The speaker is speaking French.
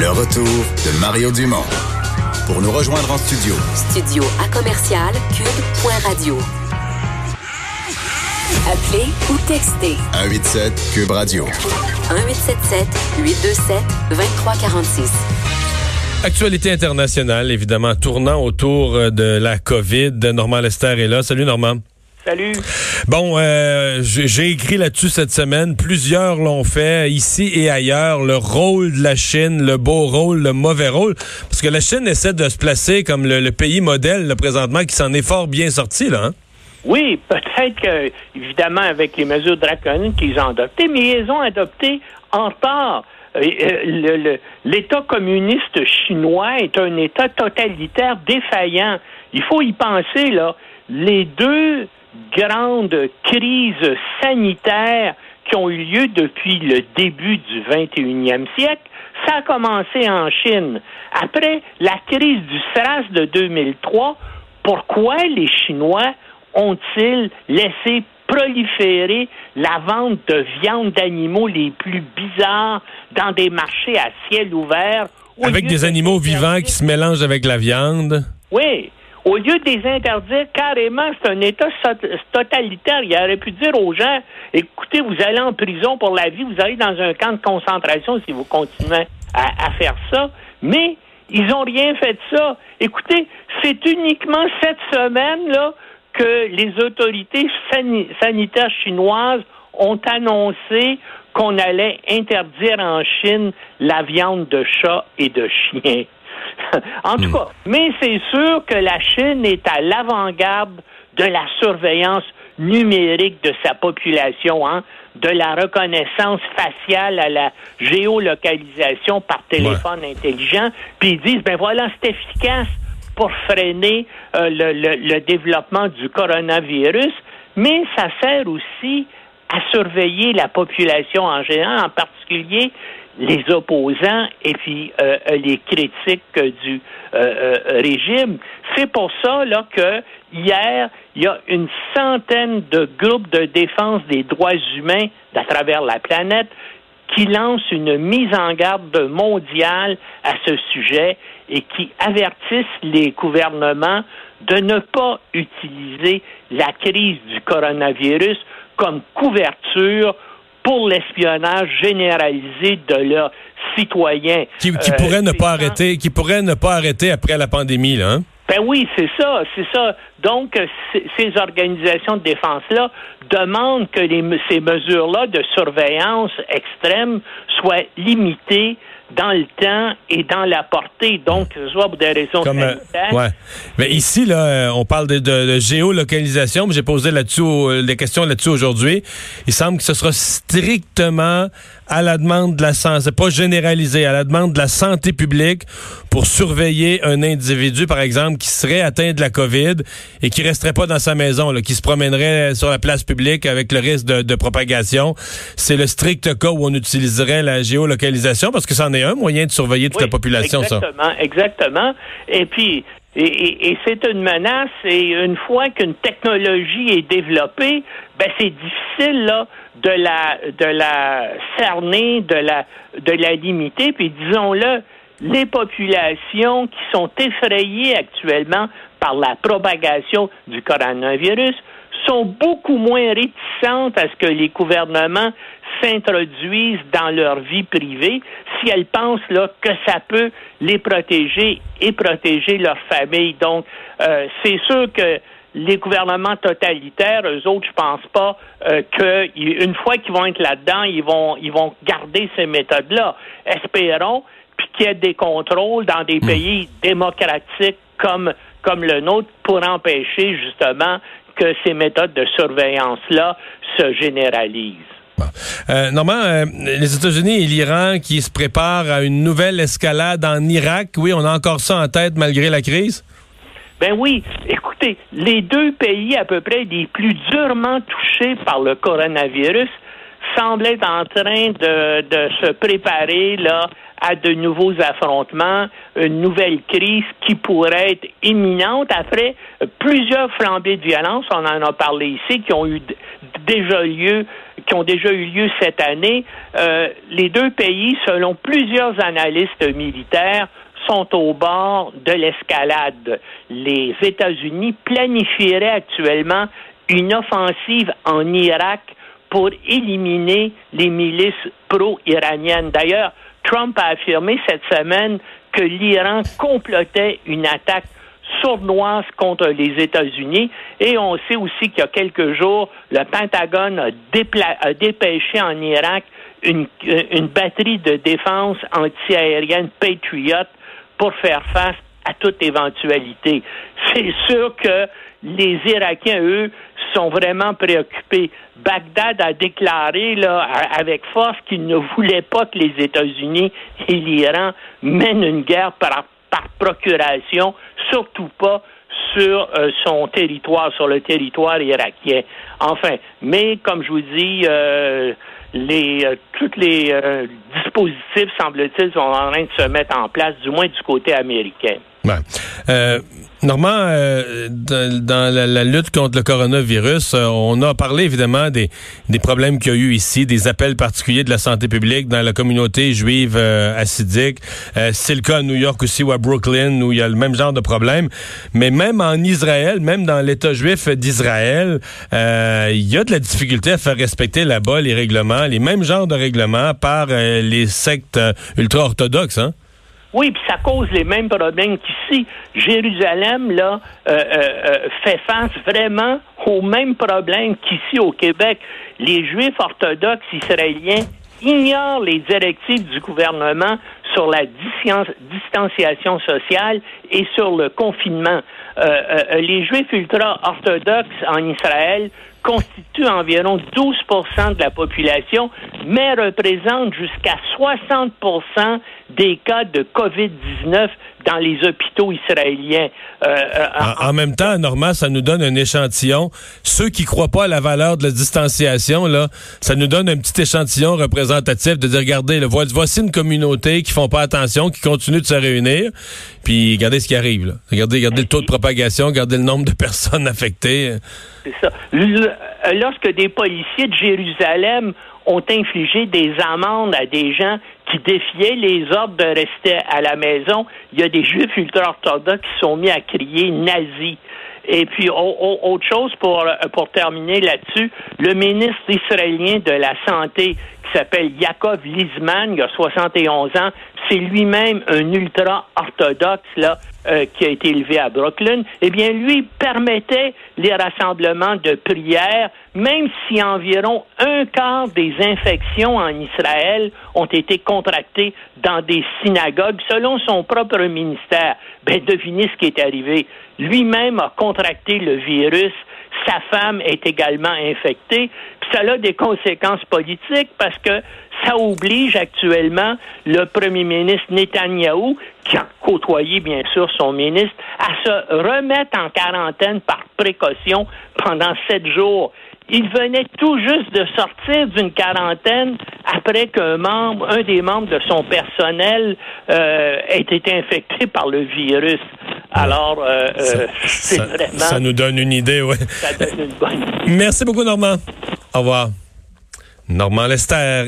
Le retour de Mario Dumont. Pour nous rejoindre en studio. Studio à commercial cube.radio. Appelez ou textez 187 Cube Radio. 1877 827 2346. Actualité internationale, évidemment, tournant autour euh, de la COVID. Normand Lester est là. Salut, Normand. Salut. Bon, euh, j'ai écrit là-dessus cette semaine. Plusieurs l'ont fait, ici et ailleurs. Le rôle de la Chine, le beau rôle, le mauvais rôle. Parce que la Chine essaie de se placer comme le, pays modèle, le présentement, qui s'en est fort bien sorti, là. Hein? Oui, peut-être que, évidemment, avec les mesures draconiennes qu'ils ont adoptées, mais ils ont adopté en retard. Euh, L'État communiste chinois est un État totalitaire défaillant. Il faut y penser, là. Les deux grandes crises sanitaires qui ont eu lieu depuis le début du 21e siècle, ça a commencé en Chine. Après la crise du SRAS de 2003, pourquoi les Chinois ont-ils laissé proliférer la vente de viande d'animaux les plus bizarres dans des marchés à ciel ouvert? Avec des animaux vivants qui se mélangent avec la viande? Oui. Au lieu de les interdire carrément, c'est un État totalitaire. Il aurait pu dire aux gens, écoutez, vous allez en prison pour la vie, vous allez dans un camp de concentration si vous continuez à, faire ça. Mais ils n'ont rien fait de ça. Écoutez, c'est uniquement cette semaine-là que les autorités sanitaires chinoises ont annoncé qu'on allait interdire en Chine la viande de chat et de chien. En tout hmm. cas, mais c'est sûr que la Chine est à l'avant-garde de la surveillance numérique de sa population, hein, de la reconnaissance faciale à la géolocalisation par téléphone intelligent, puis ils disent, ben voilà, c'est efficace pour freiner euh, le, développement du coronavirus, mais ça sert aussi à surveiller la population en général, en particulier les opposants et puis euh, les critiques du euh, régime. C'est pour ça là que hier il y a une centaine de groupes de défense des droits humains à travers la planète qui lancent une mise en garde mondiale à ce sujet et qui avertissent les gouvernements de ne pas utiliser la crise du coronavirus comme couverture pour l'espionnage généralisé de leurs citoyens. Qui, qui pourrait ne pas arrêter, qui pourrait ne pas arrêter après la pandémie, là. Hein? Ben oui, c'est ça, c'est ça. Donc, ces organisations de défense-là demandent que les, ces mesures-là de surveillance extrême soient limitées dans le temps et dans la portée, donc soit pour des raisons Comme, euh, ouais. Mais ici, là, euh, on parle de, de, géolocalisation. J'ai posé là-dessus euh, des questions là-dessus aujourd'hui. Il semble que ce sera strictement à la demande de la santé, pas généralisé, à la demande de la santé publique pour surveiller un individu, par exemple, qui serait atteint de la COVID et qui resterait pas dans sa maison, là, qui se promènerait sur la place publique avec le risque de, de propagation. C'est le strict cas où on utiliserait la géolocalisation parce que c'en est un moyen de surveiller toute la population, exactement, ça. Exactement. Et puis, et, c'est une menace. Et une fois qu'une technologie est développée, ben c'est difficile là de la de la cerner, de la de la limiter. Puis disons-le, les populations qui sont effrayées actuellement par la propagation du coronavirus sont beaucoup moins réticentes à ce que les gouvernements s'introduisent dans leur vie privée si elles pensent là, que ça peut les protéger et protéger leur famille. Donc, euh, c'est sûr que les gouvernements totalitaires, eux autres, je pense pas euh, qu'une fois qu'ils vont être là-dedans, ils vont, ils vont garder ces méthodes-là. Espérons puis qu'il y ait des contrôles dans des hmm. pays démocratiques comme comme le nôtre pour empêcher justement que ces méthodes de surveillance-là se généralisent. Euh, Normand, euh, les États-Unis et l'Iran qui se préparent à une nouvelle escalade en Irak, oui, on a encore ça en tête malgré la crise? Ben oui, écoutez, les deux pays à peu près les plus durement touchés par le coronavirus, semble être en train de, de se préparer là à de nouveaux affrontements, une nouvelle crise qui pourrait être imminente après plusieurs flambées de violence, on en a parlé ici, qui ont eu déjà lieu, qui ont déjà eu lieu cette année. Euh, les deux pays, selon plusieurs analystes militaires, sont au bord de l'escalade. Les États-Unis planifieraient actuellement une offensive en Irak pour éliminer les milices pro-iraniennes. D'ailleurs, Trump a affirmé cette semaine que l'Iran complotait une attaque sournoise contre les États-Unis. Et on sait aussi qu'il y a quelques jours, le Pentagone a, dépêché en Irak une, une batterie de défense antiaérienne Patriot pour faire face à toute éventualité. C'est sûr que les Irakiens, eux, sont vraiment préoccupés. Bagdad a déclaré là, avec force qu'il ne voulait pas que les États-Unis et l'Iran mènent une guerre par, par procuration, surtout pas sur euh, son territoire, sur le territoire irakien. Enfin, mais comme je vous dis, euh, les euh, tous les dispositifs, semble-t-il, sont en train de se mettre en place, du moins du côté américain. Euh, Normand, euh, dans, la, lutte contre le coronavirus, euh, on a parlé évidemment des, des problèmes qu'il y a eu ici, des appels particuliers de la santé publique dans la communauté juive assidique. C'est le cas à New York aussi ou à Brooklyn où il y a le même genre de problème. Mais même en Israël, même dans l'État juif d'Israël, il y a de la difficulté à faire respecter là-bas les règlements, les mêmes genres de règlements par les sectes ultra-orthodoxes. Hein? Oui, puis ça cause les mêmes problèmes qu'ici. Jérusalem, là, euh, euh, euh, fait face vraiment aux mêmes problèmes qu'ici au Québec. Les Juifs orthodoxes israéliens ignorent les directives du gouvernement sur la distanciation sociale et sur le confinement. les Juifs ultra-orthodoxes en Israël constituent environ 12% de la population, mais représentent jusqu'à 60 des cas de COVID-19 dans les hôpitaux israéliens. Euh, euh, en, même temps, Normand, ça nous donne un échantillon. Ceux qui croient pas à la valeur de la distanciation, là, ça nous donne un petit échantillon représentatif de dire, regardez, voici une communauté qui font pas attention, qui continue de se réunir, puis regardez ce qui arrive. Là. Regardez, regardez le taux de propagation, regardez le nombre de personnes affectées. C'est ça. Lorsque des policiers de Jérusalem ont infligé des amendes à des gens qui défiaient les ordres de rester à la maison. Il y a des juifs ultra-orthodoxes qui sont mis à crier nazi. Et puis, autre chose pour, pour terminer là-dessus, le ministre israélien de la Santé, qui s'appelle Yaakov Lizman, il a 71 ans, c'est lui-même un ultra-orthodoxe, là, euh, qui a été élevé à Brooklyn, eh bien, lui permettait les rassemblements de prières, même si environ un quart des infections en Israël ont été contractées dans des synagogues, selon son propre ministère. Ben, devinez ce qui est arrivé. Lui-même a contracté le virus. Sa femme est également infectée. Puis ça a des conséquences politiques parce que ça oblige actuellement le premier ministre Netanyahou, qui a côtoyé bien sûr son ministre, à se remettre en quarantaine par précaution pendant sept jours. Il venait tout juste de sortir d'une quarantaine après qu'un membre, un des membres de son personnel euh, ait été infecté par le virus. Alors, euh, euh, c'est vraiment... Ça nous donne une idée, oui. Ça donne une bonne idée. Merci beaucoup, Normand. Au revoir. Normand Lester.